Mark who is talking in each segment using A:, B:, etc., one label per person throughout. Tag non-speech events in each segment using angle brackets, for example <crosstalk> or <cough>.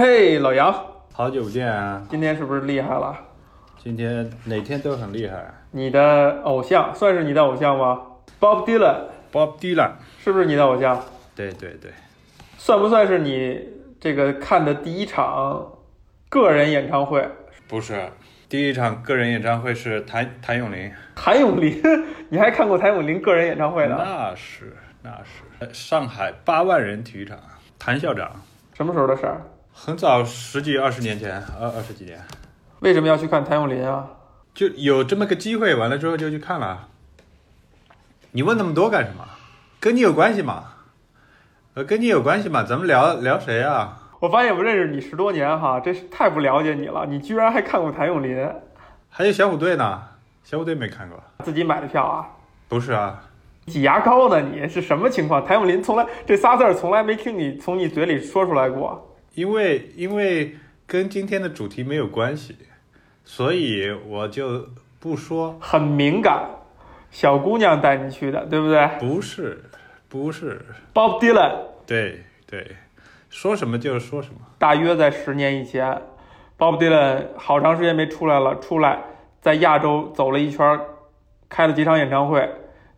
A: 嘿，老杨，
B: 好久不见啊！
A: 今天是不是厉害了？
B: 今天哪天都很厉害。
A: 你的偶像算是你的偶像吗？Bob Dylan
B: Bob Dylan，
A: 是不是你的偶像？
B: 对对对，
A: 算不算是你这个看的第一场个人演唱会？
B: 不是，第一场个人演唱会是谭谭咏麟。
A: 谭咏麟，<laughs> 你还看过谭咏麟个人演唱会呢？
B: 那是那是，呃上海八万人体育场，谭校长，
A: 什么时候的事儿？
B: 很早十几二十年前，二二十几年，
A: 为什么要去看谭咏麟啊？
B: 就有这么个机会，完了之后就去看了。你问那么多干什么？跟你有关系吗？呃，跟你有关系吗？咱们聊聊谁啊？
A: 我发现我认识你十多年哈，真是太不了解你了。你居然还看过谭咏麟，
B: 还有小虎队呢，小虎队没看过。
A: 自己买的票啊？
B: 不是啊，
A: 挤牙膏呢？你是什么情况？谭咏麟从来这仨字儿从来没听你从你嘴里说出来过。
B: 因为因为跟今天的主题没有关系，所以我就不说。
A: 很敏感，小姑娘带你去的，对不对
B: 不是，不是
A: ，？Bob Dylan
B: 对对，说什么就是说什么。
A: 大约在十年以前，Bob Dylan 好长时间没出来了，出来在亚洲走了一圈儿，开了几场演唱会，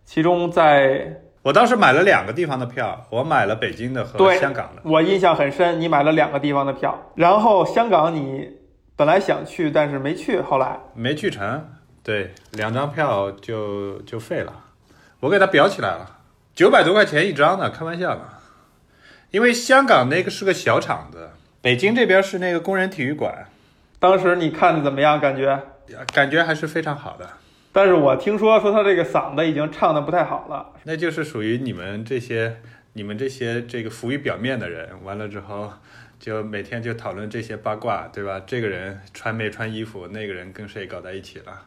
A: 其中在
B: 我当时买了两个地方的票，我买了北京的和香港的。
A: 我印象很深，你买了两个地方的票，然后香港你本来想去，但是没去，后来
B: 没去成，对，两张票就就废了。我给它裱起来了，九百多块钱一张呢，开玩笑呢。因为香港那个是个小场子，北京这边是那个工人体育馆，
A: 当时你看的怎么样？感觉？
B: 感觉还是非常好的。
A: 但是我听说说他这个嗓子已经唱的不太好了，
B: 那就是属于你们这些、你们这些这个浮于表面的人，完了之后就每天就讨论这些八卦，对吧？这个人穿没穿衣服，那个人跟谁搞在一起了，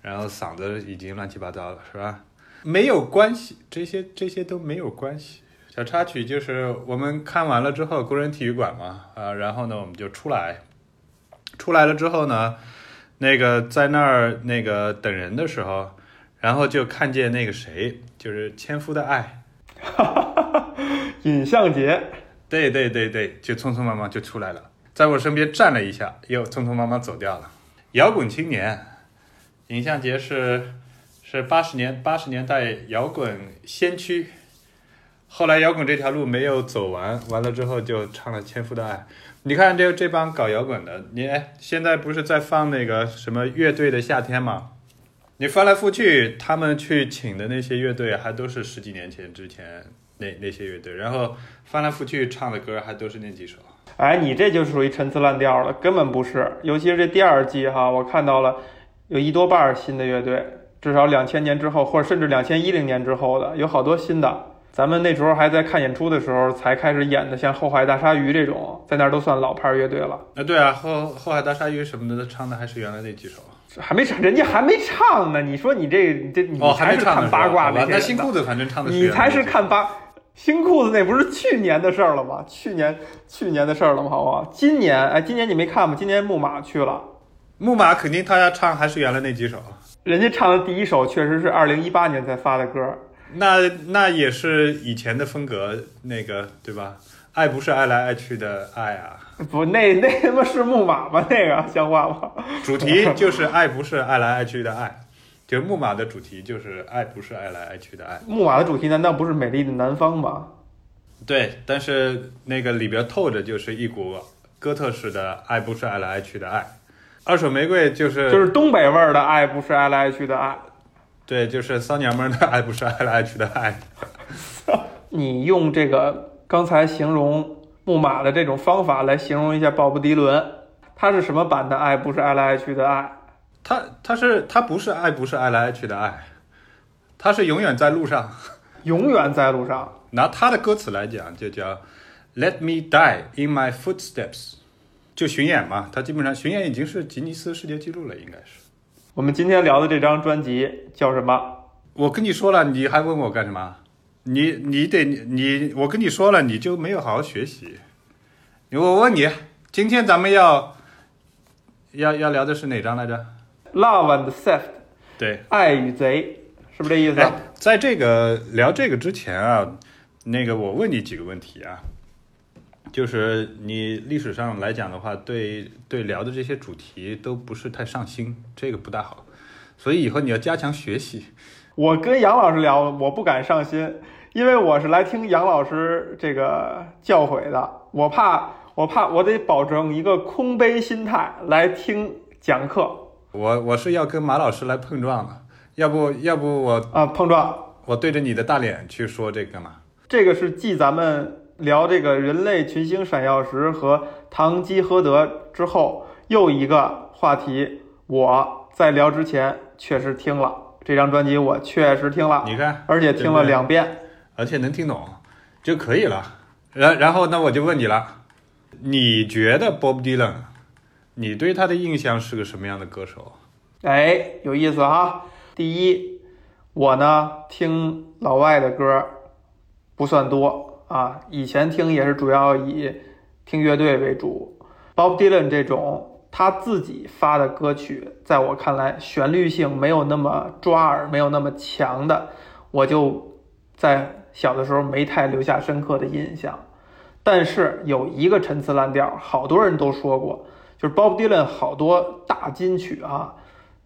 B: 然后嗓子已经乱七八糟了，是吧？没有关系，这些这些都没有关系。小插曲就是我们看完了之后，工人体育馆嘛，啊，然后呢我们就出来，出来了之后呢，那个在那儿那个等人的时候，然后就看见那个谁，就是《千夫的爱
A: 尹相杰》。
B: 对对对对，就匆匆忙忙就出来了，在我身边站了一下，又匆匆忙忙走掉了。摇滚青年，尹相杰是是八十年八十年代摇滚先驱，后来摇滚这条路没有走完，完了之后就唱了《千夫的爱》。你看这这帮搞摇滚的，你哎现在不是在放那个什么乐队的夏天吗？你翻来覆去，他们去请的那些乐队还都是十几年前之前那那些乐队，然后翻来覆去唱的歌还都是那几首。
A: 哎，你这就属于陈词滥调了，根本不是。尤其是这第二季哈，我看到了有一多半新的乐队，至少两千年之后，或者甚至两千一零年之后的，有好多新的。咱们那时候还在看演出的时候，才开始演的，像《后海大鲨鱼》这种，在那儿都算老牌乐队了。
B: 啊，对啊，后后海大鲨鱼什么的唱的还是原来那几首。
A: 还没唱，人家还没唱呢。你说你这你这你
B: 哦，还
A: 才是看八卦
B: 是吧好吧
A: 那些人呢
B: 那新裤子反正唱的
A: 你才是看八新裤子那不是去年的事儿了吗？去年去年的事儿了吗？好不好？今年哎，今年你没看吗？今年木马去了，
B: 木马，肯定他要唱还是原来那几首。
A: 人家唱的第一首确实是二零一八年才发的歌。
B: 那那也是以前的风格，那个对吧？爱不是爱来爱去的爱啊，
A: 不，那 <laughs> 那他妈是木马吗？那个像话吗？<laughs>
B: 主题就是爱不是爱来爱去的爱，就是木马的主题就是爱不是爱来爱去的爱。
A: 木马的主题难道不是美丽的南方吗？
B: 对，但是那个里边透着就是一股哥特式的爱不是爱来爱去的爱。二手玫瑰就是
A: 就是东北味儿的爱，不是爱来爱去的爱。
B: 对，就是骚娘们儿的爱不是爱来爱去的爱。<laughs>
A: 你用这个刚才形容木马的这种方法来形容一下鲍勃迪伦，他是什么版的爱？不是爱来爱去的爱。
B: 他他是他不是爱不是爱来爱去的爱，他是永远在路上。<laughs>
A: 永远在路上。
B: 拿他的歌词来讲，就叫 “Let me die in my footsteps”，就巡演嘛。他基本上巡演已经是吉尼斯世界纪录了，应该是。
A: 我们今天聊的这张专辑叫什么？
B: 我跟你说了，你还问我干什么？你你得你我跟你说了，你就没有好好学习。我问你，今天咱们要要要聊的是哪张来着
A: ？Love and Theft，
B: 对，
A: 爱与贼，是不是这意思？
B: 哎，在这个聊这个之前啊，那个我问你几个问题啊。就是你历史上来讲的话，对对聊的这些主题都不是太上心，这个不大好。所以以后你要加强学习。
A: 我跟杨老师聊，我不敢上心，因为我是来听杨老师这个教诲的，我怕我怕我得保证一个空杯心态来听讲课
B: 我我是要跟马老师来碰撞的，要不要不我
A: 啊，碰撞。
B: 我对着你的大脸去说这个干嘛？
A: 这个是继咱们聊这个人类群星闪耀时和堂吉诃德之后又一个话题。我在聊之前确实听了这张专辑，我确实听了，
B: 你看，
A: 而且听了两遍。
B: 而且能听懂就可以了。然然后那我就问你了，你觉得 Bob Dylan，你对他的印象是个什么样的歌手？
A: 哎，有意思哈。第一，我呢听老外的歌不算多啊，以前听也是主要以听乐队为主。Bob Dylan 这种他自己发的歌曲，在我看来旋律性没有那么抓耳，没有那么强的，我就在小的时候没太留下深刻的印象。但是有一个陈词滥调，好多人都说过，就是 Bob Dylan 好多大金曲啊，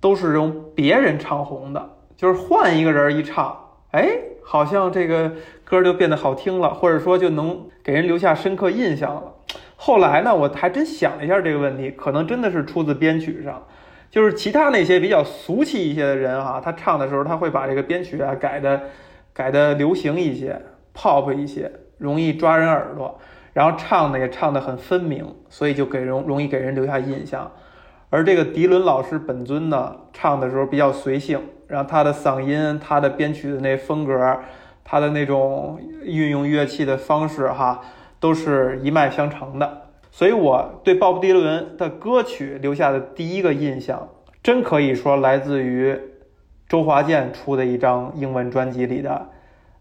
A: 都是用别人唱红的，就是换一个人一唱，哎，好像这个歌就变得好听了，或者说就能给人留下深刻印象了。后来呢，我还真想了一下这个问题，可能真的是出自编曲上，就是其他那些比较俗气一些的人哈、他唱的时候他会把这个编曲啊改的改的流行一些，pop 一些，容易抓人耳朵，然后唱的也唱得很分明，所以就给人容易给人留下印象。而这个迪伦老师本尊呢，唱的时候比较随性，然后他的嗓音、他的编曲的那风格、他的那种运用乐器的方式哈，都是一脉相承的。所以我对鲍勃迪伦的歌曲留下的第一个印象，真可以说来自于周华健出的一张英文专辑里的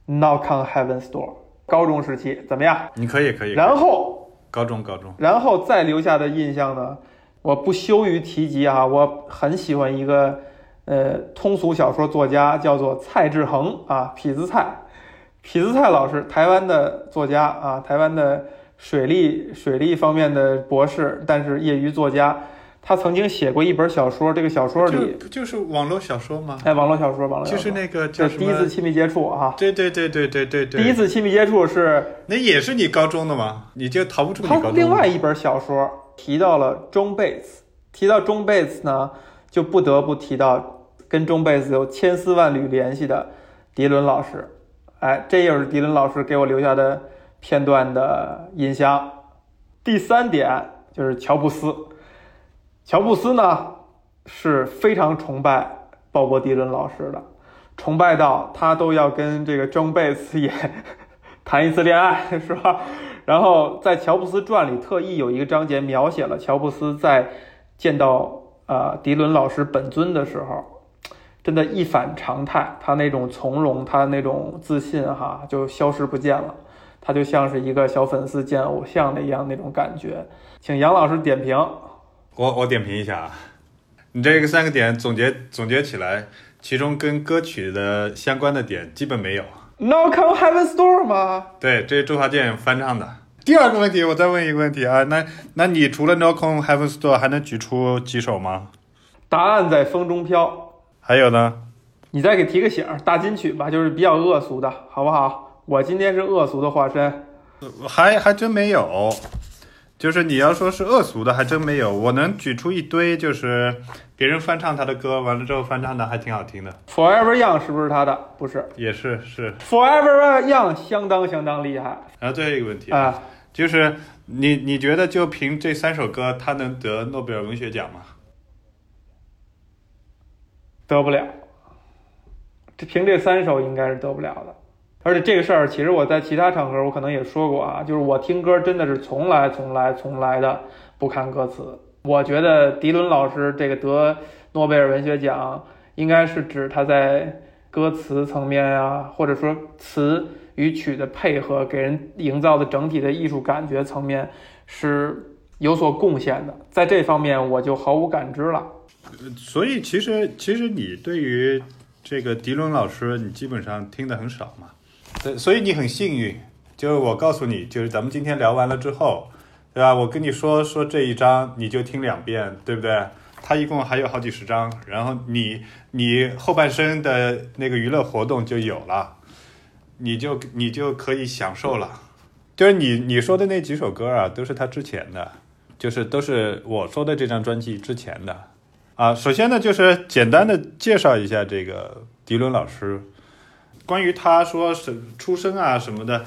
A: 《Knock on Heaven's Door》。高中时期怎么样？
B: 你可以可以。
A: 然后
B: 高中高中，
A: 然后再留下的印象呢，我不羞于提及啊，我很喜欢一个呃通俗小说作家，叫做蔡志恒啊，痞子蔡，痞子蔡老师，台湾的作家啊，台湾的水利水利方面的博士，但是业余作家，他曾经写过一本小说，这个小说里，
B: 不就是网络小说吗？
A: 哎，网络小说，网络小说
B: 就是那个叫？
A: 第一次亲密接触啊，
B: 对对对对对对对，
A: 第一次亲密接触是
B: 那也是你高中的吗？你就逃不出你
A: 他
B: 高中的。
A: 另外一本小说提到了中贝斯，提到中贝斯呢，就不得不提到跟中贝斯有千丝万缕联系的迪伦老师。哎，这又是迪伦老师给我留下的片段的印象。第三点就是乔布斯，乔布斯呢是非常崇拜鲍勃迪伦老师的，崇拜到他都要跟这个中贝斯也 <laughs> 谈一次恋爱，是吧？然后在《乔布斯传》里特意有一个章节描写了乔布斯在见到呃迪伦老师本尊的时候，真的一反常态，他那种从容，他那种自信哈就消失不见了，他就像是一个小粉丝见偶像的一样那种感觉。请杨老师点评。
B: 我我点评一下啊，你这个三个点总结总结起来，其中跟歌曲的相关的点基本没有。
A: Knock on Heaven's Door 吗？
B: 对，这是周华健翻唱的。第二个问题，我再问一个问题啊，那那你除了 Knock on Heaven's Door 还能举出几首吗？
A: 答案在风中飘。
B: 还有呢？
A: 你再给提个醒儿，大金曲吧，就是比较恶俗的，好不好？我今天是恶俗的化身。
B: 还还真没有，就是你要说是恶俗的，还真没有。我能举出一堆，就是别人翻唱他的歌，完了之后翻唱的还挺好听的
A: ，Forever Young 是不是他的？不是
B: 也是是。
A: ，Forever Young 相当相当厉害
B: 然后最后一个问题
A: 啊、
B: 就是你你觉得就凭这三首歌，他能得诺贝尔文学奖吗？
A: 得不了。这凭这三首应该是得不了的。而且这个事儿，其实我在其他场合我可能也说过啊，就是我听歌真的是从来从来从来的不看歌词。我觉得迪伦老师这个得诺贝尔文学奖，应该是指他在歌词层面啊，或者说词与曲的配合，给人营造的整体的艺术感觉层面是有所贡献的。在这方面，我就毫无感知了。
B: 所以其实其实你对于这个迪伦老师，你基本上听的很少嘛。对，所以你很幸运，就是我告诉你，就是咱们今天聊完了之后，对吧？我跟你说说这一章，你就听两遍，对不对？他一共还有好几十章，然后你你后半生的那个娱乐活动就有了，你就你就可以享受了。就是你你说的那几首歌啊，都是他之前的，就是都是我说的这张专辑之前的啊。首先呢，就是简单的介绍一下这个迪伦老师，关于他说是出生啊什么的，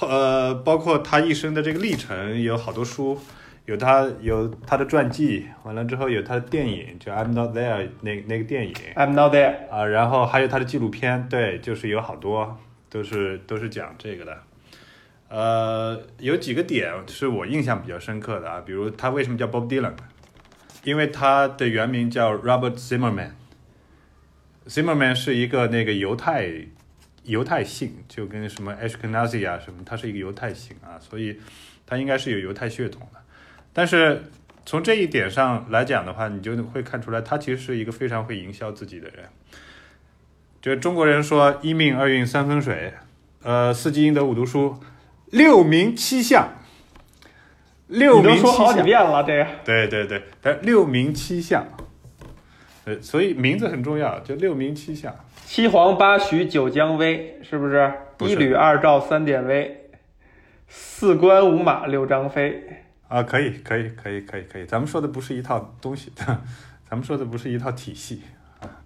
B: 呃，包括他一生的这个历程，有好多书，有他有他的传记，完了之后有他的电影，就《I'm Not There》那那个电影
A: I'm not there。
B: 啊，然后还有他的纪录片，对，就是有好多都是都是讲这个的。呃，有几个点是我印象比较深刻的啊，比如他为什么叫 Bob Dylan？因为他的原名叫 Robert Zimmerman。Zimmerman 是一个那个犹太犹太姓，就跟什么 Ashkenazi 啊什么，他是一个犹太姓啊，所以他应该是有犹太血统的。但是从这一点上来讲的话，你就会看出来，他其实是一个非常会营销自己的人。就中国人说一命二运三分水，呃，四积阴德五读书，六名七相。六
A: 你都说
B: 名七相，
A: 好几遍了，这个
B: 对对对，但六名七相，呃，所以名字很重要，就六名七相。
A: 七黄八许九姜薇，是不是？
B: 不是
A: 一吕二赵三典韦，四关五马六张飞。
B: 啊，可以，可以，可以，可以，可以。咱们说的不是一套东西，<laughs> 咱们说的不是一套体系啊。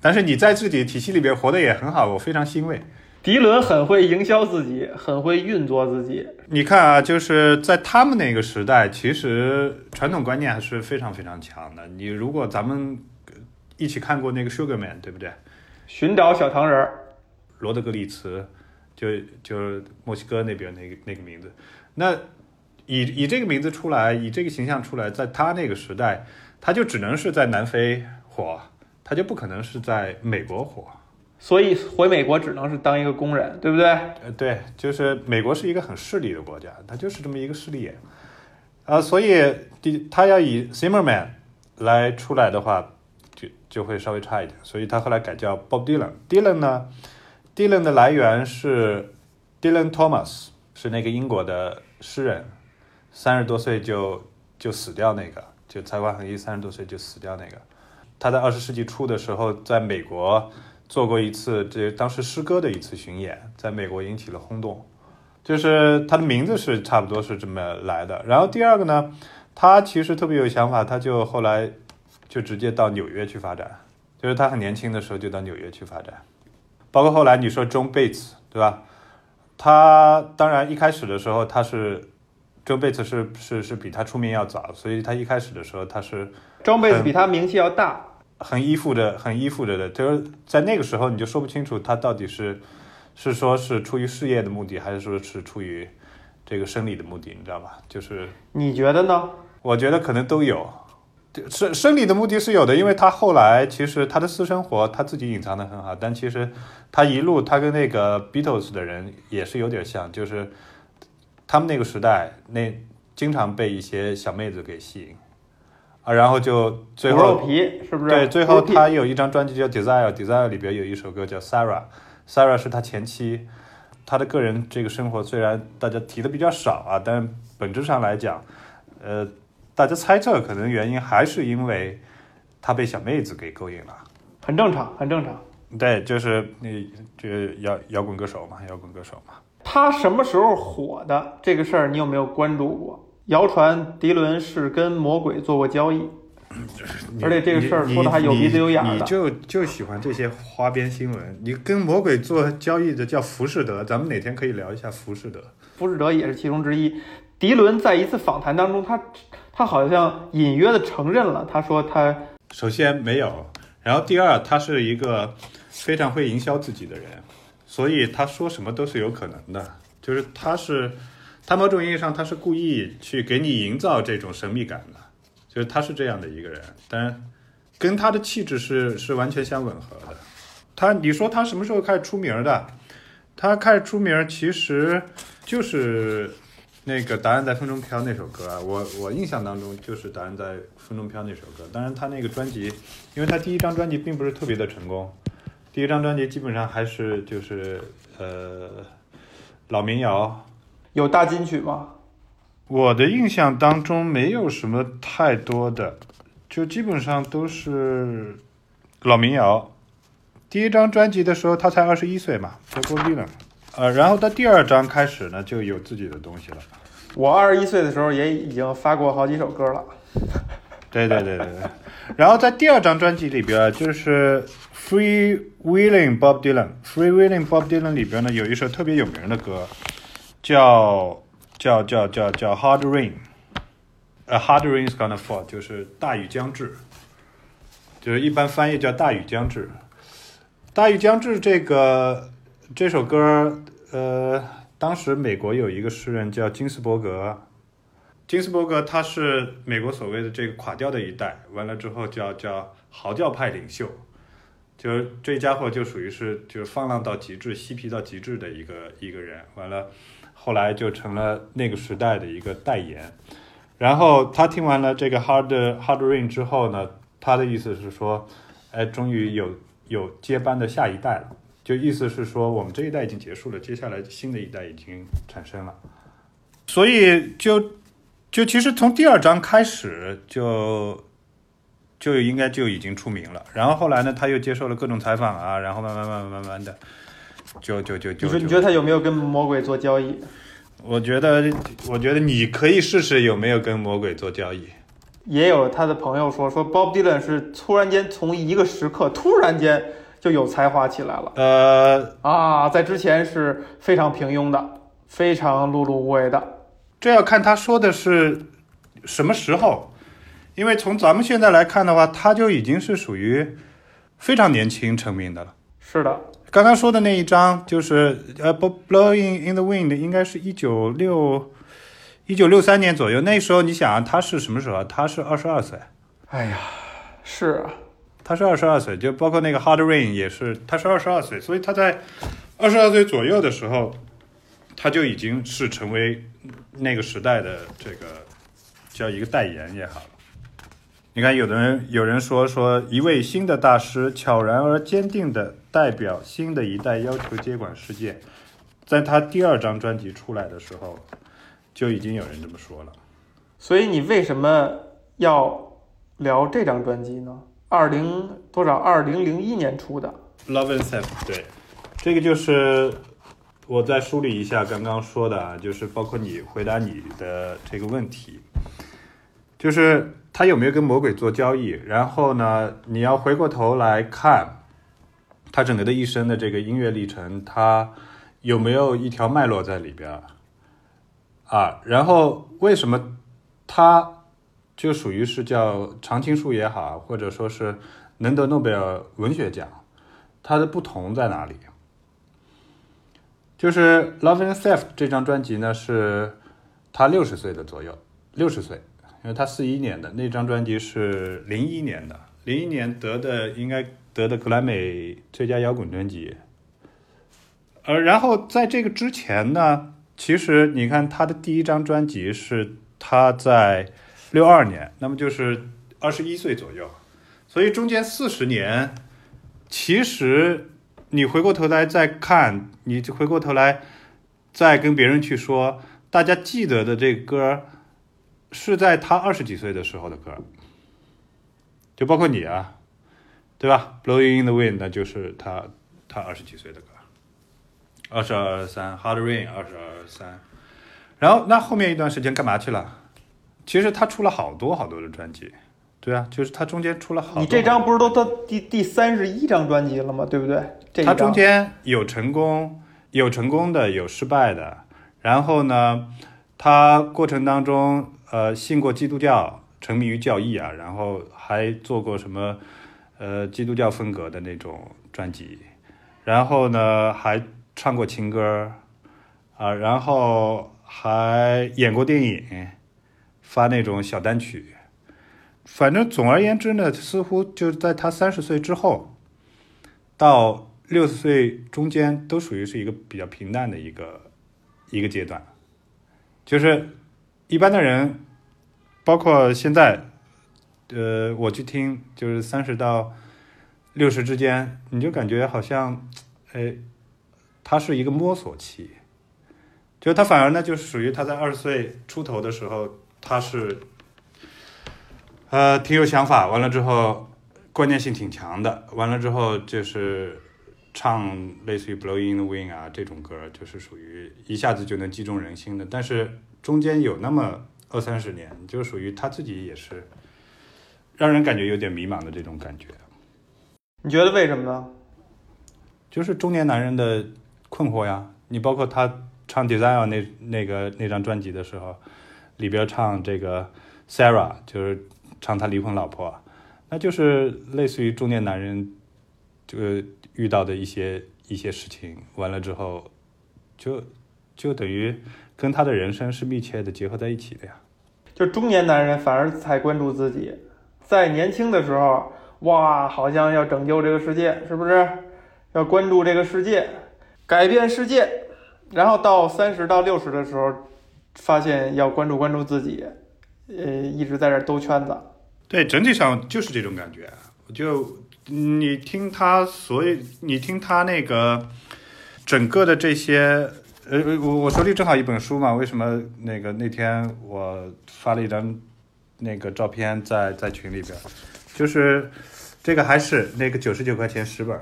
B: 但是你在自己体系里边活得也很好，我非常欣慰。
A: 迪伦很会营销自己，很会运作自己。
B: 你看啊，就是在他们那个时代，其实传统观念还是非常非常强的。你如果咱们一起看过那个《Sugar Man》，对不对？
A: 寻找小糖人儿，
B: 罗德格里茨，就就是墨西哥那边那个那个名字。那以以这个名字出来，以这个形象出来，在他那个时代，他就只能是在南非火，他就不可能是在美国火。
A: 所以回美国只能是当一个工人，对不对？
B: 呃，对，就是美国是一个很势利的国家，它就是这么一个势利眼。啊，所以第他要以 Zimmerman 来出来的话，就就会稍微差一点，所以他后来改叫 Bob Dylan。Dylan 呢，Dylan 的来源是 Dylan Thomas，是那个英国的诗人，三十多岁就就死掉那个，就才华横溢，三十多岁就死掉那个。他在二十世纪初的时候，在美国做过一次这当时诗歌的一次巡演，在美国引起了轰动。就是他的名字是差不多是这么来的。然后第二个呢，他其实特别有想法，他就后来就直接到纽约去发展，就是他很年轻的时候就到纽约去发展。包括后来你说 John Bates 对吧？他当然一开始的时候他是 John Bates 是是是比他出名要早，所以他一开始的时候他是
A: 庄贝斯比他名气要大，
B: 很依附着，很依附着的，就是在那个时候你就说不清楚他到底是是说是出于事业的目的，还是说是出于这个生理的目的，你知道吧？就是
A: 你觉得呢？
B: 我觉得可能都有，生生理的目的是有的，因为他后来其实他的私生活他自己隐藏的很好，但其实他一路他跟那个 Beatles 的人也是有点像，就是他们那个时代那经常被一些小妹子给吸引啊，然后就最后
A: 皮是不是？
B: 对，最后他有一张专辑叫《Desire》，Desire 里边有一首歌叫《Sarah》，Sarah 是他前妻，他的个人这个生活虽然大家提的比较少啊，但本质上来讲，呃，大家猜测可能原因还是因为他被小妹子给勾引了。
A: 很正常，很正常。
B: 对，就是那这摇摇滚歌手嘛，摇滚歌手嘛。
A: 他什么时候火的这个事儿，你有没有关注过？谣传迪伦是跟魔鬼做过交易，而且这个事儿说的还有鼻子有眼儿的
B: 就就喜欢这些花边新闻。你跟魔鬼做交易的叫浮士德，咱们哪天可以聊一下浮士德。
A: 浮士德也是其中之一。迪伦在一次访谈当中，他他好像隐约的承认了，他说他
B: 首先没有，然后第二，他是一个非常会营销自己的人，所以他说什么都是有可能的。就是他是，他某种意义上他是故意去给你营造这种神秘感的，就是他是这样的一个人，当然跟他的气质是是完全相吻合的。他，你说他什么时候开始出名的？他开始出名其实就是那个《答案在风中飘》那首歌啊，我我印象当中就是《答案在风中飘》那首歌。当然，他那个专辑，因为他第一张专辑并不是特别的成功，第一张专辑基本上还是就是呃老民谣，
A: 有大金曲吗？
B: 我的印象当中没有什么太多的，就基本上都是老民谣。第一张专辑的时候，他才二十一岁嘛，叫 Bob Dylan。呃，然后到第二张开始呢，就有自己的东西了。
A: 我二十一岁的时候也已经发过好几首歌了。
B: 对对对对对。然后在第二张专辑里边，就是 Free Willing Bob Dylan。Free Willing Bob Dylan 里边呢，有一首特别有名的歌，叫叫叫叫叫 Hard Rain。A hard rain is gonna fall，就是大雨将至，就是一般翻译叫大雨将至。大雨将至这个这首歌，呃，当时美国有一个诗人叫金斯伯格，金斯伯格他是美国所谓的这个垮掉的一代，完了之后叫叫嚎叫派领袖，就这家伙就属于是就是放浪到极致、嬉皮到极致的一个一个人，完了后来就成了那个时代的一个代言。然后他听完了这个 Hard Hard Rain 之后呢，他的意思是说，哎，终于有有接班的下一代了，就意思是说我们这一代已经结束了，接下来新的一代已经产生了，所以就就其实从第二章开始就就应该就已经出名了。然后后来呢，他又接受了各种采访啊，然后慢慢慢慢慢慢的就就就就
A: 你说你觉得他有没有跟魔鬼做交易？
B: 我觉得，我觉得你可以试试有没有跟魔鬼做交易。
A: 也有他的朋友说，说 Bob Dylan 是突然间从一个时刻突然间就有才华起来了。
B: 呃，
A: 啊，在之前是非常平庸的，非常碌碌无为的。
B: 这要看他说的是什么时候，因为从咱们现在来看的话，他就已经是属于非常年轻成名的了。
A: 是的，
B: 刚刚说的那一张就是呃，Blowing in the Wind，应该是一九六一九六三年左右。那时候你想啊，他是什么时候？他是二十二岁。
A: 哎呀，是啊，
B: 他是二十二岁，就包括那个 Hard Rain 也是，他是二十二岁，所以他在二十二岁左右的时候，他就已经是成为那个时代的这个叫一个代言也好了。你看，有的人有人说说一位新的大师悄然而坚定地代表新的一代要求接管世界，在他第二张专辑出来的时候，就已经有人这么说了。
A: 所以你为什么要聊这张专辑呢？二零多少？二零零一年出的。
B: Love and Self，对，这个就是我再梳理一下刚刚说的啊，就是包括你回答你的这个问题，就是他有没有跟魔鬼做交易？然后呢，你要回过头来看他整个的一生的这个音乐历程，他有没有一条脉络在里边儿啊？然后为什么他就属于是叫常青树也好，或者说是能得诺贝尔文学奖？它的不同在哪里？就是《Love and Theft》这张专辑呢，是他六十岁的左右，六十岁，因为他四一年的那张专辑是零一年的，零一年得的应该得的格莱美最佳摇滚专辑。呃，然后在这个之前呢，其实你看他的第一张专辑是他在六二年，那么就是二十一岁左右，所以中间四十年。其实你回过头来再看，你回过头来再跟别人去说，大家记得的这歌是在他二十几岁的时候的歌，就包括你啊，对吧？Blowing in the Wind 那就是他他二十几岁的歌，二十二三，Hard Rain 二十二三，然后那后面一段时间干嘛去了？其实他出了好多好多的专辑。对啊，就是他中间出了好多。
A: 你这张不是都到第第三十一张专辑了吗？对不对？这
B: 他中间有成功，有成功的，有失败的。然后呢，他过程当中，呃，信过基督教，沉迷于教义啊，然后还做过什么，呃，基督教风格的那种专辑。然后呢，还唱过情歌，啊，然后还演过电影，发那种小单曲。反正总而言之呢，似乎就在他三十岁之后，到六十岁中间，都属于是一个比较平淡的一个一个阶段。就是一般的人，包括现在，呃，我去听，就是三十到六十之间，你就感觉好像，哎，他是一个摸索期，就他反而呢，就是属于他在二十岁出头的时候，他是，呃，挺有想法，完了之后关键性挺强的，完了之后就是唱类似于《Blowing the Wind》啊这种歌，就是属于一下子就能击中人心的。但是中间有那么二三十年，就属于他自己也是让人感觉有点迷茫的这种感觉，
A: 你觉得为什么呢？
B: 就是中年男人的困惑呀。你包括他。唱《Desire》那那个那张专辑的时候，里边唱这个 Sarah，就是唱他离婚老婆，那就是类似于中年男人这个遇到的一些一些事情，完了之后，就就等于跟他的人生是密切的结合在一起的呀。
A: 就中年男人反而才关注自己，在年轻的时候，哇，好像要拯救这个世界，是不是？要关注这个世界，改变世界。然后到三十到六十的时候，发现要关注关注自己，呃，一直在这兜圈子。
B: 对，整体上就是这种感觉。就你听他，所以你听他那个整个的这些，呃，我我手里正好一本书嘛。为什么那个那天我发了一张那个照片在在群里边，就是这个还是那个九十九块钱十本，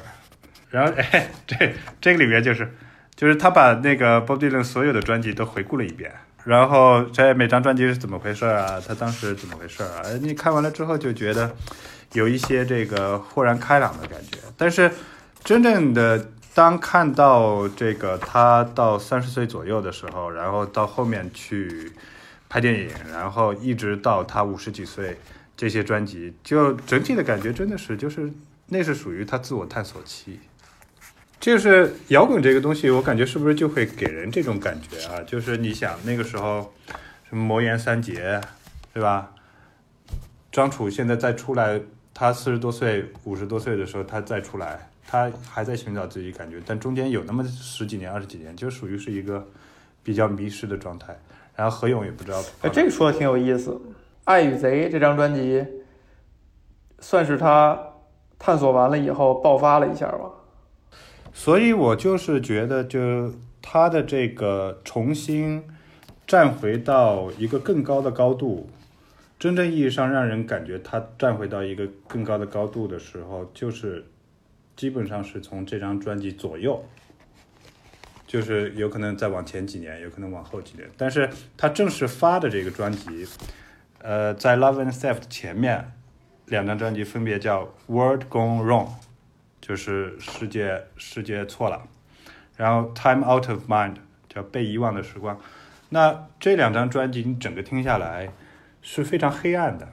B: 然后哎，这这个里边就是。就是他把那个 Bob Dylan 所有的专辑都回顾了一遍，然后这每张专辑是怎么回事啊？他当时怎么回事啊？你看完了之后就觉得有一些这个豁然开朗的感觉。但是真正的当看到这个他到三十岁左右的时候，然后到后面去拍电影，然后一直到他五十几岁，这些专辑就整体的感觉真的是就是那是属于他自我探索期。就是摇滚这个东西，我感觉是不是就会给人这种感觉啊？就是你想那个时候，什么魔岩三杰，对吧？张楚现在再出来，他四十多岁、五十多岁的时候，他再出来，他还在寻找自己感觉，但中间有那么十几年、二十几年，就属于是一个比较迷失的状态。然后何勇也不知道。
A: 哎，这个说的挺有意思，《爱与贼》这张专辑，算是他探索完了以后爆发了一下吧。
B: 所以我就是觉得，就他的这个重新站回到一个更高的高度，真正意义上让人感觉他站回到一个更高的高度的时候，就是基本上是从这张专辑左右，就是有可能再往前几年，有可能往后几年，但是他正式发的这个专辑，呃，在《Love and Theft》前面两张专辑分别叫《World Gone Wrong》。就是世界世界错了，然后 Time Out of Mind 叫被遗忘的时光，那这两张专辑你整个听下来是非常黑暗的。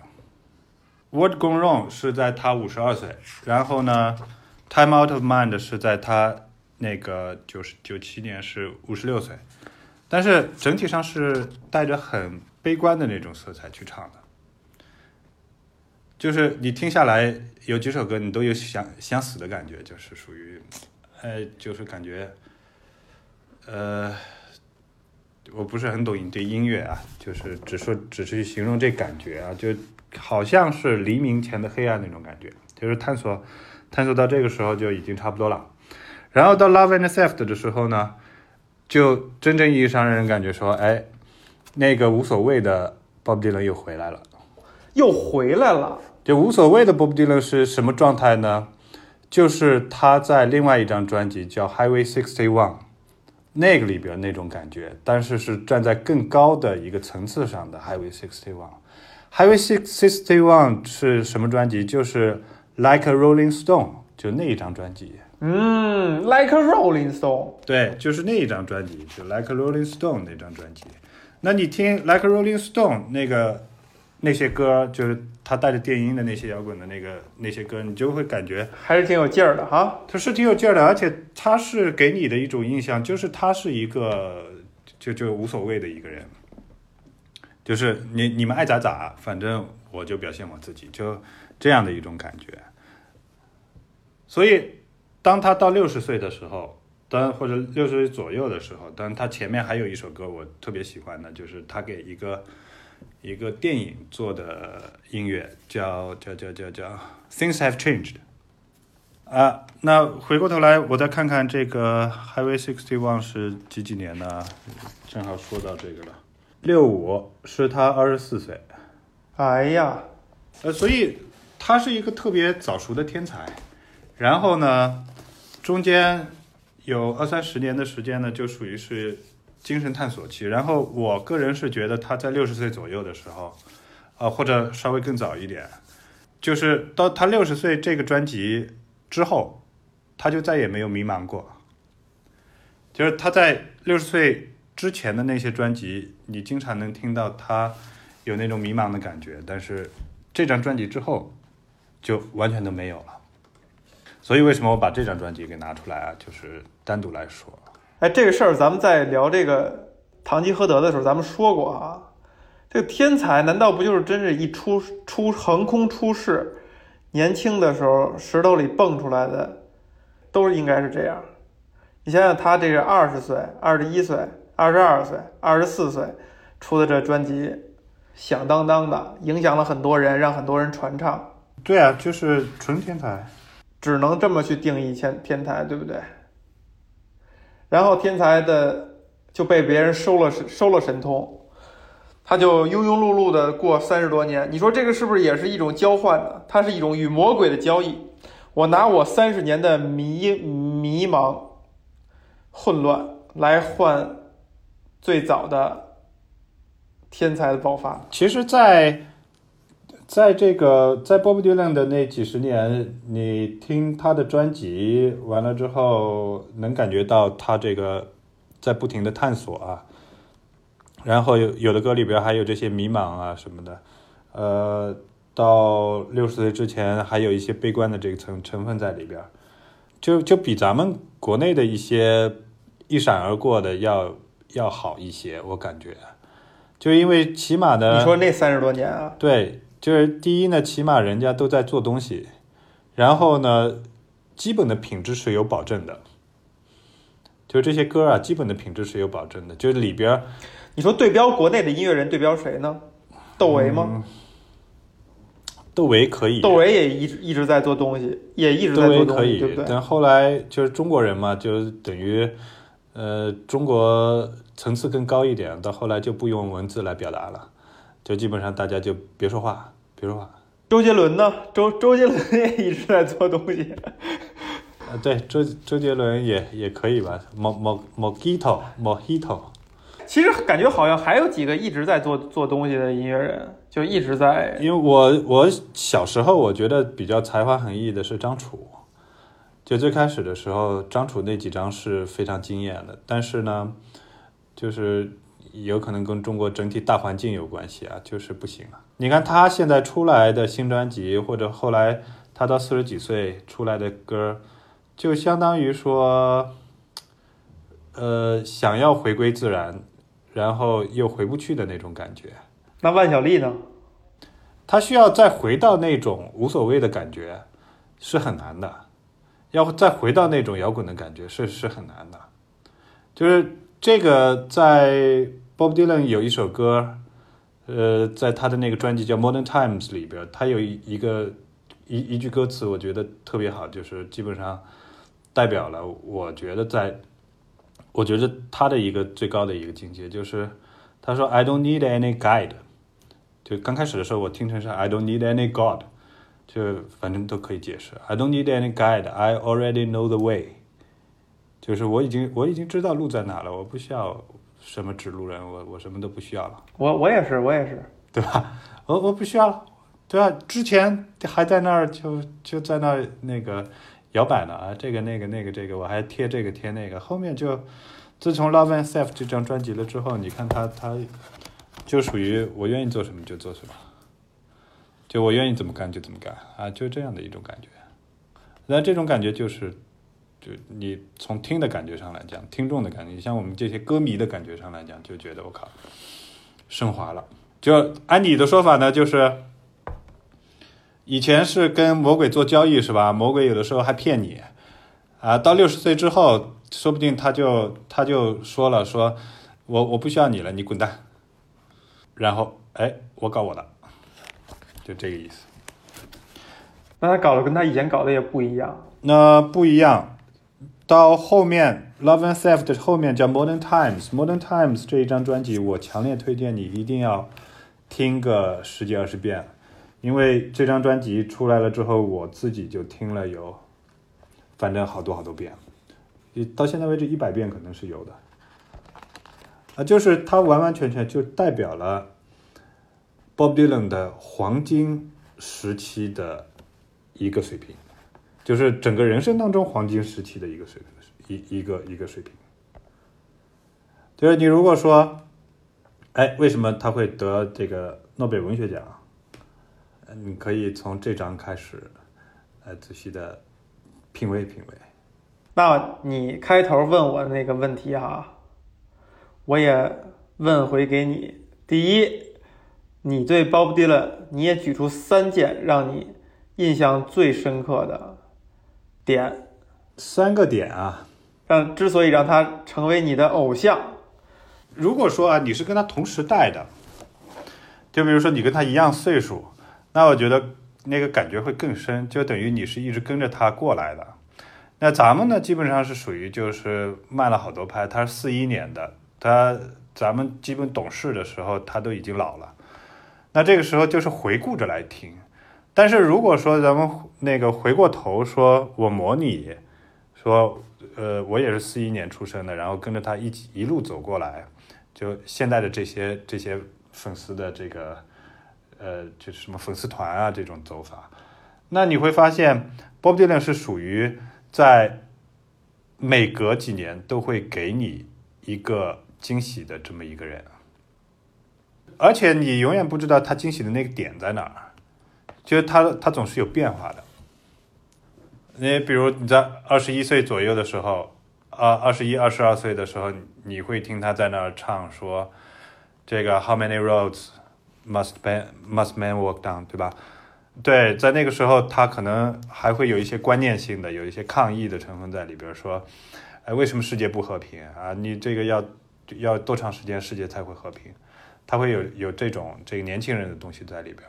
B: World Gone Wrong 是在他五十二岁，然后呢，Time Out of Mind 是在他那个九十九七年是五十六岁，但是整体上是带着很悲观的那种色彩去唱的。就是你听下来有几首歌，你都有想想死的感觉，就是属于，呃，就是感觉，呃，我不是很懂你对音乐啊，就是只说只是形容这感觉啊，就好像是黎明前的黑暗那种感觉，就是探索探索到这个时候就已经差不多了，然后到 Love and Theft 的时候呢，就真正意义上让人感觉说，哎，那个无所谓的 Bob Dylan 又回来了，
A: 又回来了。
B: 就无所谓的 Bob Dylan 是什么状态呢？就是他在另外一张专辑叫《Highway Sixty One》那个里边那种感觉，但是是站在更高的一个层次上的《Highway Sixty One》。《Highway Sixty One》是什么专辑？就是《Like a Rolling Stone》，就那一张专辑。
A: 嗯，《Like a Rolling Stone》。
B: 对，就是那一张专辑，就《Like a Rolling Stone》那张专辑。那你听《Like a Rolling Stone》那个。那些歌就是他带着电音的那些摇滚的那个那些歌，你就会感觉
A: 还是挺有劲儿的哈。
B: 他是挺有劲儿的，而且他是给你的一种印象，就是他是一个就就无所谓的一个人，就是你你们爱咋咋，反正我就表现我自己，就这样的一种感觉。所以当他到六十岁的时候，当或者六十岁左右的时候，当他前面还有一首歌我特别喜欢的，就是他给一个。一个电影做的音乐叫叫叫叫叫 Things Have Changed，啊，那回过头来，我再看看这个 Highway Sixty One 是几几年的？正好说到这个了，六五是他二十四岁，
A: 哎呀，
B: 呃，所以他是一个特别早熟的天才。然后呢，中间有二三十年的时间呢，就属于是精神探索期。然后我个人是觉得他在六十岁左右的时候，呃，或者稍微更早一点，就是到他六十岁这个专辑之后，他就再也没有迷茫过。就是他在六十岁之前的那些专辑，你经常能听到他有那种迷茫的感觉，但是这张专辑之后就完全都没有了。所以为什么我把这张专辑给拿出来啊？就是单独来说。
A: 哎，这个事儿咱们在聊这个堂吉诃德的时候，咱们说过啊，这个天才难道不就是真是一出出横空出世，年轻的时候石头里蹦出来的，都应该是这样。你想想，他这个二十岁、二十一岁、二十二岁、二十四岁出的这专辑，响当当的，影响了很多人，让很多人传唱。
B: 对啊，就是纯天才。
A: 只能这么去定义天天才，对不对？然后天才的就被别人收了收了神通，他就庸庸碌碌的过三十多年。你说这个是不是也是一种交换呢？它是一种与魔鬼的交易。我拿我三十年的迷迷茫、混乱来换最早的天才的爆发。
B: 其实，在在这个在 Bob Dylan 的那几十年，你听他的专辑完了之后，能感觉到他这个在不停的探索啊。然后有有的歌里边还有这些迷茫啊什么的，呃，到六十岁之前还有一些悲观的这个成成分在里边，就就比咱们国内的一些一闪而过的要要好一些，我感觉，就因为起码的，
A: 你说那三十多年啊，
B: 对。就是第一呢，起码人家都在做东西，然后呢，基本的品质是有保证的。就这些歌啊，基本的品质是有保证的。就是里边，
A: 你说对标国内的音乐人，对标谁呢？窦唯吗？
B: 窦唯可以，
A: 窦唯也一直一直在做东西，也一直在做
B: 东西，
A: 对不对？
B: 但后来就是中国人嘛，就等于呃，中国层次更高一点，到后来就不用文字来表达了，就基本上大家就别说话。别说话。
A: 周杰伦呢？周周杰伦也一直在做东西。
B: 啊，对，周周杰伦也也可以吧。Mo Mo Mojito，Mojito。
A: 其实感觉好像还有几个一直在做做东西的音乐人，就一直在。
B: 因为我我小时候我觉得比较才华横溢的是张楚，就最开始的时候，张楚那几张是非常惊艳的。但是呢，就是有可能跟中国整体大环境有关系啊，就是不行啊。你看他现在出来的新专辑，或者后来他到四十几岁出来的歌，就相当于说，呃，想要回归自然，然后又回不去的那种感觉。
A: 那万晓利呢？
B: 他需要再回到那种无所谓的感觉，是很难的。要再回到那种摇滚的感觉，是是很难的。就是这个，在 Bob Dylan 有一首歌。呃，在他的那个专辑叫《Modern Times》里边，他有一一个一一句歌词，我觉得特别好，就是基本上代表了我觉得在，我觉得他的一个最高的一个境界，就是他说 “I don't need any guide”，就刚开始的时候我听成是 “I don't need any God”，就反正都可以解释 “I don't need any guide”，I already know the way，就是我已经我已经知道路在哪了，我不需要。什么指路人？我我什么都不需要了。
A: 我我也是，我也是，
B: 对吧？我我不需要了，对吧？之前还在那儿就就在那儿那个摇摆呢啊，这个那个那个这个，我还贴这个贴那个。后面就自从《Love and Self》这张专辑了之后，你看他他就属于我愿意做什么就做什么，就我愿意怎么干就怎么干啊，就这样的一种感觉。那这种感觉就是。就你从听的感觉上来讲，听众的感觉，像我们这些歌迷的感觉上来讲，就觉得我靠，升华了。就按你的说法呢，就是以前是跟魔鬼做交易是吧？魔鬼有的时候还骗你啊。到六十岁之后，说不定他就他就说了，说我我不需要你了，你滚蛋。然后哎，我搞我的，就这个意思。
A: 那他搞的跟他以前搞的也不一样。
B: 那不一样，到后面《Love and Theft》后面叫《Modern Times》，《Modern Times》这一张专辑，我强烈推荐你一定要听个十几二十遍，因为这张专辑出来了之后，我自己就听了有，反正好多好多遍，到现在为止一百遍可能是有的。啊，就是它完完全全就代表了 Bob Dylan 的黄金时期的一个水平。就是整个人生当中黄金时期的一个水平，一一个一个水平。就是你如果说，哎，为什么他会得这个诺贝尔文学奖？你可以从这章开始，呃，仔细的品味品味。
A: 那你开头问我的那个问题哈，我也问回给你。第一，你对 Bob Dylan，你也举出三件让你印象最深刻的。点
B: 三个点啊，
A: 让之所以让他成为你的偶像，
B: 如果说啊你是跟他同时代的，就比如说你跟他一样岁数，那我觉得那个感觉会更深，就等于你是一直跟着他过来的。那咱们呢，基本上是属于就是慢了好多拍，他是四一年的，他咱们基本懂事的时候他都已经老了，那这个时候就是回顾着来听。但是如果说咱们那个回过头说，我模拟说，呃，我也是四一年出生的，然后跟着他一起一路走过来，就现在的这些这些粉丝的这个，呃，就是什么粉丝团啊这种走法，那你会发现，Bob Dylan 是属于在每隔几年都会给你一个惊喜的这么一个人，而且你永远不知道他惊喜的那个点在哪儿。就是他，他总是有变化的。你比如你在二十一岁左右的时候，啊，二十一、二十二岁的时候，你会听他在那儿唱说，这个 How many roads must man must man walk down，对吧？对，在那个时候，他可能还会有一些观念性的，有一些抗议的成分在里边，说，哎，为什么世界不和平啊？你这个要要多长时间世界才会和平？他会有有这种这个年轻人的东西在里边。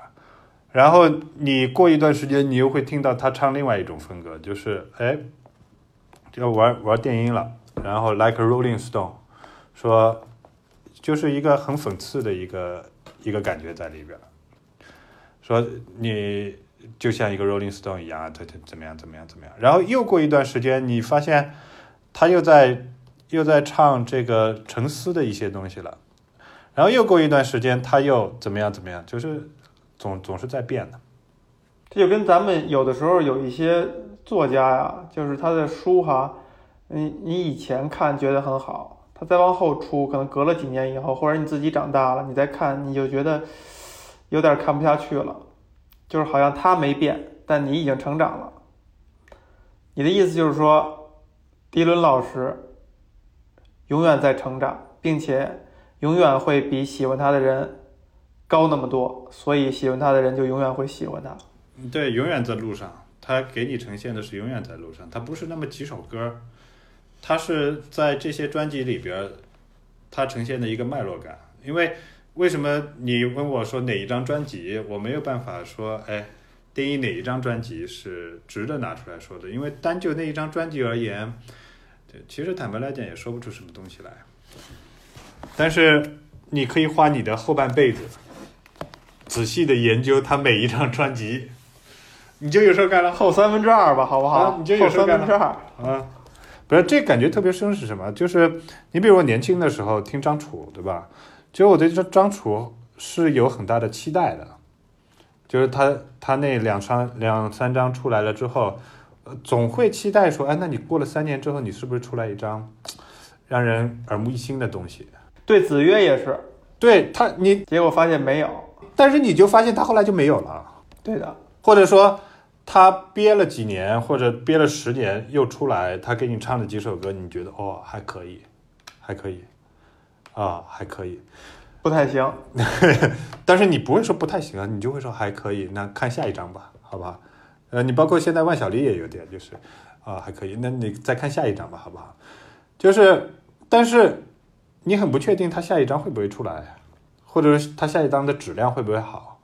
B: 然后你过一段时间，你又会听到他唱另外一种风格，就是哎，要玩玩电音了。然后 Like Rolling Stone，说就是一个很讽刺的一个一个感觉在里边，说你就像一个 Rolling Stone 一样，他他怎么样怎么样怎么样。然后又过一段时间，你发现他又在又在唱这个沉思的一些东西了。然后又过一段时间，他又怎么样怎么样，就是。总总是在变的，
A: 这就跟咱们有的时候有一些作家呀，就是他的书哈，你你以前看觉得很好，他再往后出，可能隔了几年以后，或者你自己长大了，你再看，你就觉得有点看不下去了，就是好像他没变，但你已经成长了。你的意思就是说，迪伦老师永远在成长，并且永远会比喜欢他的人。高那么多，所以喜欢他的人就永远会喜欢他。
B: 对，永远在路上，他给你呈现的是永远在路上。他不是那么几首歌，他是在这些专辑里边，他呈现的一个脉络感。因为为什么你问我说哪一张专辑，我没有办法说，哎，定义哪一张专辑是值得拿出来说的。因为单就那一张专辑而言，对，其实坦白来讲也说不出什么东西来。但是你可以花你的后半辈子。仔细的研究他每一张专辑，你就有时候干了。
A: 后三分之二吧，好不好？
B: 你就有事干了。
A: 后三分之
B: 二啊，不是这感觉特别深是什么？就是你比如我年轻的时候听张楚，对吧？其实我对张张楚是有很大的期待的，就是他他那两张两三张出来了之后，总会期待说，哎，那你过了三年之后，你是不是出来一张 <tsk> 让人耳目一新的东西？
A: 对子曰也是，
B: 对他你
A: 结果发现没有。
B: 但是你就发现他后来就没有了，
A: 对的，
B: 或者说他憋了几年或者憋了十年又出来，他给你唱的几首歌，你觉得哦还可以，还可以，啊还可以，
A: 不太行，<laughs>
B: 但是你不会说不太行啊，你就会说还可以，那看下一张吧，好吧，呃你包括现在万晓利也有点就是啊还可以，那你再看下一张吧，好不好？就是但是你很不确定他下一张会不会出来。或者是他下一张的质量会不会好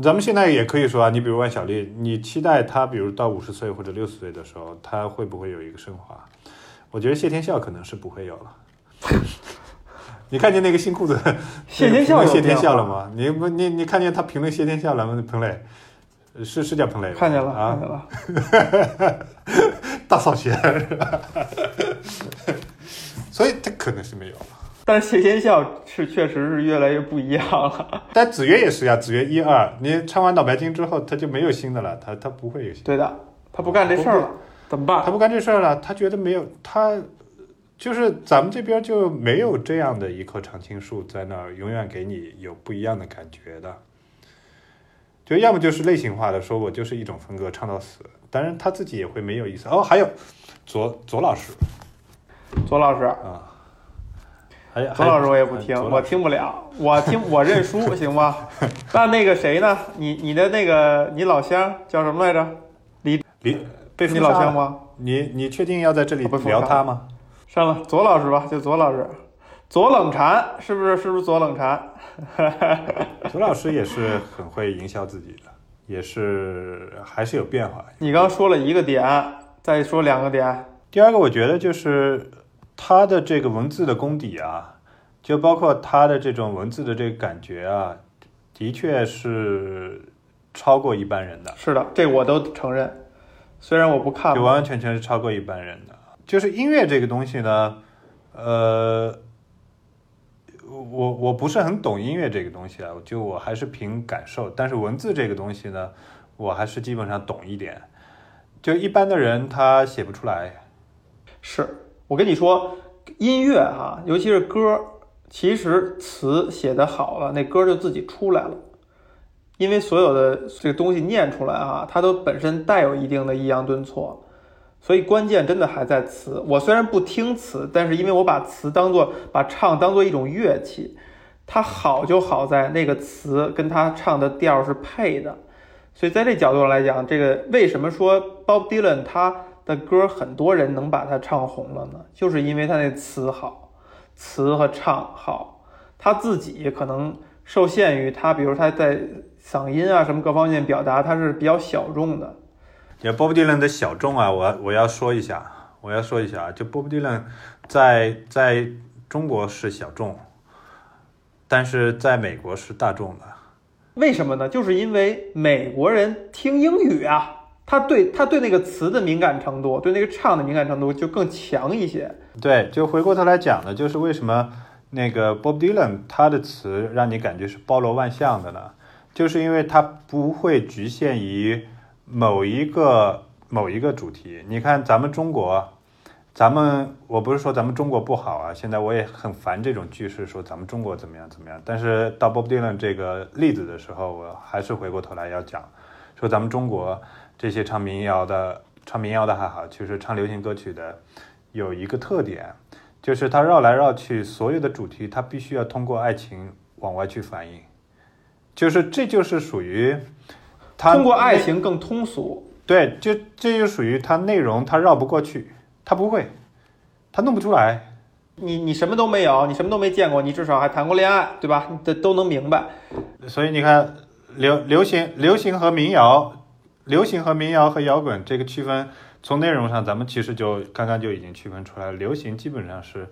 B: 咱们现在也可以说啊，你比如万晓利，你期待他，比如到五十岁或者六十岁的时候，他会不会有一个升华？我觉得谢天笑可能是不会有了。<laughs> 你看见那个新裤子 <laughs>
A: 谢天笑
B: 谢天笑了吗？你不你你看见他评论谢天笑了吗？彭磊是是叫彭磊
A: 看见了，
B: 啊
A: 看，见了。<laughs>
B: 大扫弦，所以他可能是没有。
A: 但是谢天笑是确实是越来越不一样了。
B: 但子曰也是呀，子曰一二，你唱完脑白金之后，他就没有新的了，他他不会有新的。
A: 对的，他不干这事儿了，怎么办？
B: 他不干这事儿了，他觉得没有他，就是咱们这边就没有这样的一棵常青树在那儿，永远给你有不一样的感觉的。就要么就是类型化的，说我就是一种风格唱到死，当然他自己也会没有意思。哦，还有左左老师
A: 左老师，
B: 啊，
A: 左老师我也不听，我听不了，我听我认输，<laughs> 行吗？那那个谁呢？你你的那个你老乡叫什么来着？
B: 李李被封
A: 你老？乡吗？
B: 你你确定要在这里
A: 我被封杀
B: 聊他吗？
A: 上了左老师吧，就左老师，左冷禅是不是？是不是左冷禅？<laughs>
B: 左老师也是很会营销自己的，也是还是有变化。
A: 你刚说了一个点，再说两个点。
B: 第二个，我觉得就是他的这个文字的功底啊，就包括他的这种文字的这个感觉啊，的确是超过一般人的，
A: 是的，这我都承认，虽然我不看。
B: 就完完全全是超过一般人的。就是音乐这个东西呢，呃，我我不是很懂音乐这个东西啊，就我还是凭感受。但是文字这个东西呢，我还是基本上懂一点。就一般的人他写不出来，
A: 是我跟你说，音乐哈、尤其是歌，其实词写得好了，那歌就自己出来了。因为所有的这个东西念出来啊，它都本身带有一定的抑扬顿挫，所以关键真的还在词。我虽然不听词，但是因为我把词当做把唱当做一种乐器，它好就好在那个词跟它唱的调是配的。所以在这角度上来讲，这个为什么说 Bob Dylan 他的歌很多人能把它唱红了呢？就是因为他那词好，词和唱好，他自己可能受限于他，比如他在嗓音啊什么各方面表达，他是比较小众的。
B: 也 Bob Dylan 的小众啊，我我要说一下，我要说一下啊，就 Bob Dylan 在在中国是小众，但是在美国是大众的。
A: 为什么呢？就是因为美国人听英语啊，他对他对那个词的敏感程度，对那个唱的敏感程度就更强一些。
B: 对，就回过头来讲呢，就是为什么那个 Bob Dylan 他的词让你感觉是包罗万象的呢？就是因为他不会局限于某一个某一个主题。你看咱们中国，咱们我不是说咱们中国不好啊，现在我也很烦这种句式，说咱们中国怎么样怎么样。但是到 Bob Dylan 这个例子的时候，我还是回过头来要讲，说咱们中国这些唱民谣的、唱民谣的还好，其实唱流行歌曲的有一个特点，就是它绕来绕去，所有的主题它必须要通过爱情往外去反映，就是这就是属于它
A: 通过爱情更通俗。
B: 对，就这就属于它内容它绕不过去，它不会，它弄不出来。
A: 你你什么都没有，你什么都没见过，你至少还谈过恋爱，对吧？你这都能明白。
B: 所以你看，流流行流行和民谣，流行和民谣和摇滚这个区分，从内容上咱们其实就刚刚就已经区分出来了。流行基本上是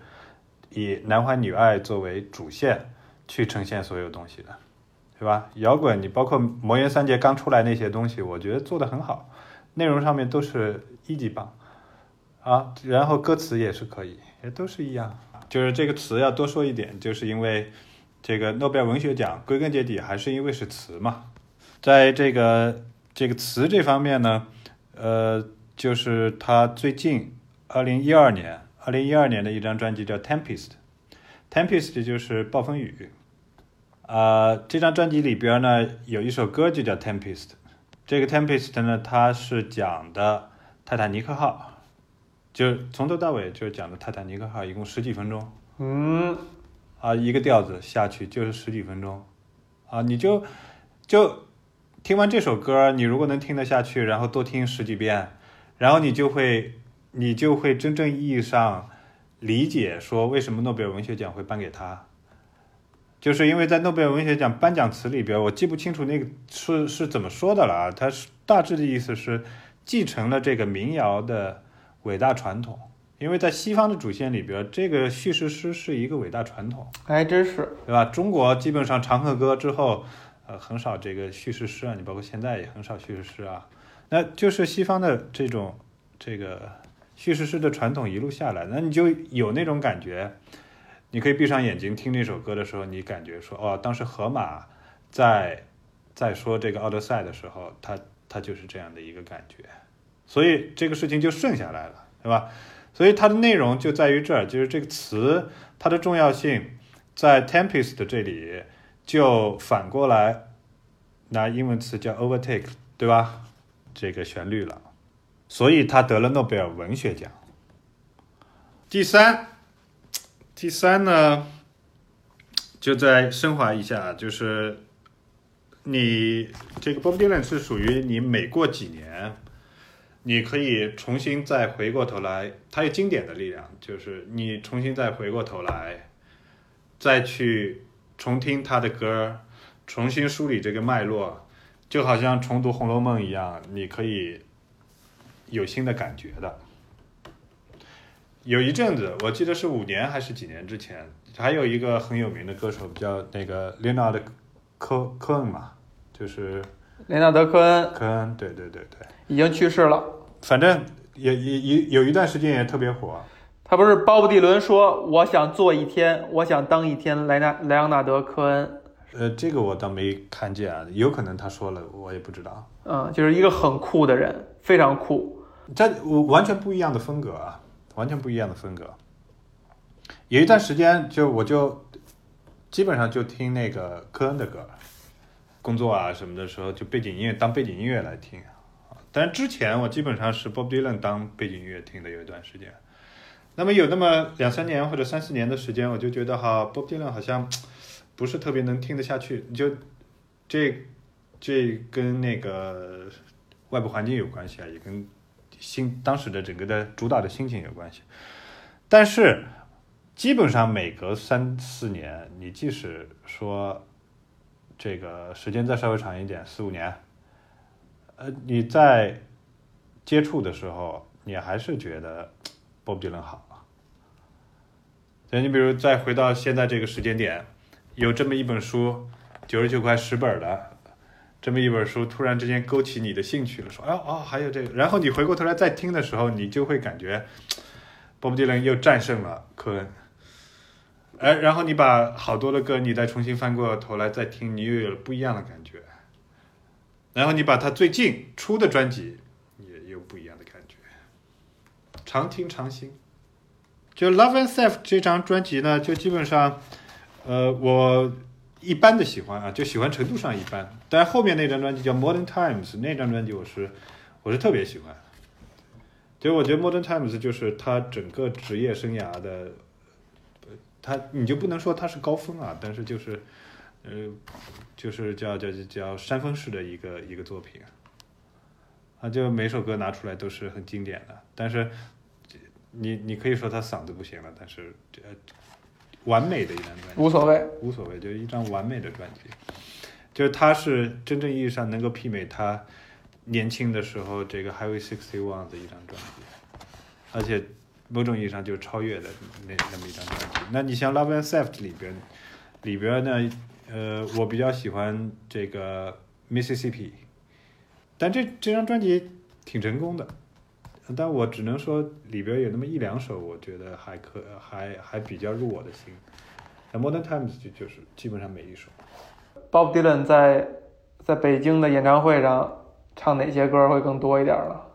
B: 以男欢女爱作为主线去呈现所有东西的，对吧？摇滚你包括魔岩三杰刚出来那些东西，我觉得做的很好，内容上面都是一级棒啊，然后歌词也是可以，也都是一样。就是这个词要多说一点，就是因为这个诺贝尔文学奖归根结底还是因为是词嘛，在这个这个词这方面呢，呃，就是他最近二零一二年，二零一二年的一张专辑叫《Tempest》，Tempest 就是暴风雨。啊、这张专辑里边呢有一首歌就叫《Tempest》，这个 Tempest 呢它是讲的泰坦尼克号，就从头到尾就是讲的泰坦尼克号，一共十几分钟。
A: 嗯，
B: 啊，一个调子下去就是十几分钟，啊，你就就听完这首歌，你如果能听得下去，然后多听十几遍，然后你就会你就会真正意义上理解说为什么诺贝尔文学奖会颁给他。就是因为在诺贝尔文学奖颁奖词里边，我记不清楚那个是是怎么说的了啊，它是大致的意思是继承了这个民谣的伟大传统。因为在西方的主线里边，这个叙事诗是一个伟大传统，
A: 还真是。
B: 对吧？中国基本上长恨歌之后，呃，很少这个叙事诗啊，你包括现在也很少叙事诗啊。那就是西方的这种这个叙事诗的传统一路下来，那你就有那种感觉，你可以闭上眼睛听那首歌的时候，你感觉说，哦，当时荷马在在说这个《奥德赛》的时候，他他就是这样的一个感觉，所以这个事情就顺下来了，对吧？所以它的内容就在于这儿，就是这个词它的重要性，在 Tempest 这里就反过来拿英文词叫 overtake，对吧？这个旋律了，所以他得了诺贝尔文学奖。第三，第三呢，就再升华一下，就是你这个 Bob Dylan 是属于你每过几年。你可以重新再回过头来，它有经典的力量，就是你重新再回过头来，再去重听他的歌，重新梳理这个脉络，就好像重读《红楼梦》一样，你可以有新的感觉的。有一阵子，我记得是五年还是几年之前，还有一个很有名的歌手叫那个 Leonard 科科恩嘛，就是
A: 雷纳德·科恩，
B: 科恩，对对对对。
A: 已经去世了，
B: 反正也也也有一段时间也特别火。
A: 他不是鲍勃迪伦说：“我想做一天，我想当一天莱纳莱昂纳德·科恩。”
B: 呃，这个我倒没看见啊，有可能他说了，我也不知道。
A: 嗯，就是一个很酷的人，非常酷。
B: 这完全不一样的风格啊，完全不一样的风格。有一段时间，就我就基本上就听那个科恩的歌，工作啊什么的时候，就背景音乐当背景音乐来听。但之前我基本上是 Bob Dylan 当背景音乐听的，有一段时间。那么有那么两三年或者三四年的时间，我就觉得哈，Bob Dylan 好像 <tsk> 不是特别能听得下去。你就这这跟那个外部环境有关系啊，也跟心当时的整个的主导的心情有关系。但是基本上每隔三四年，你即使说这个时间再稍微长一点，四五年。呃，你在接触的时候，你还是觉得 Bob Dylan 好啊。对，你比如再回到现在这个时间点，有这么一本书，九十九块十本的，这么一本书，突然之间勾起你的兴趣了，说，哎哦，还有这个，然后你回过头来再听的时候，你就会感觉 Bob Dylan 又战胜了科恩。哎，然后你把好多的歌，你再重新翻过头来再听，你又有了不一样的感觉。然后你把他最近出的专辑，常听常新。就《Love and Safe》这张专辑呢，就基本上，呃，我一般的喜欢啊，就喜欢程度上一般。但后面那张专辑叫《Modern Times》，那张专辑我是我是特别喜欢。就我觉得《Modern Times》就是他整个职业生涯的，他你就不能说他是高峰啊，但是就是。呃，就是叫叫叫山峰式的一个一个作品，啊，就每首歌拿出来都是很经典的。但是，你你可以说他嗓子不行了，但是这完美的一张专辑，
A: 无所谓，
B: 无所谓，就是一张完美的专辑。就是他是真正意义上能够媲美他年轻的时候这个 Highway Sixty One 的一张专辑，而且某种意义上就是超越的那那么一张专辑。那你像 Love and Theft 里边里边呢？呃，我比较喜欢这个 Mississippi，但这这张专辑挺成功的，但我只能说里边有那么一两首，我觉得还可还还比较入我的心。那 Modern Times 就就是基本上每一首。
A: Bob Dylan 在在北京的演唱会上唱哪些歌会更多一点了？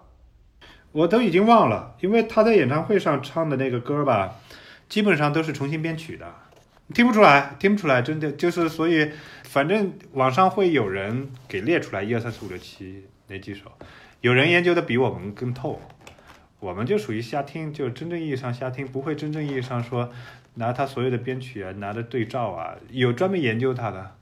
B: 我都已经忘了，因为他在演唱会上唱的那个歌吧，基本上都是重新编曲的。听不出来，听不出来，真的就是，所以反正网上会有人给列出来一二三四五六七哪几首，有人研究的比我们更透，我们就属于瞎听，就真正意义上瞎听，不会真正意义上说拿他所有的编曲啊，拿的对照啊，有专门研究他的，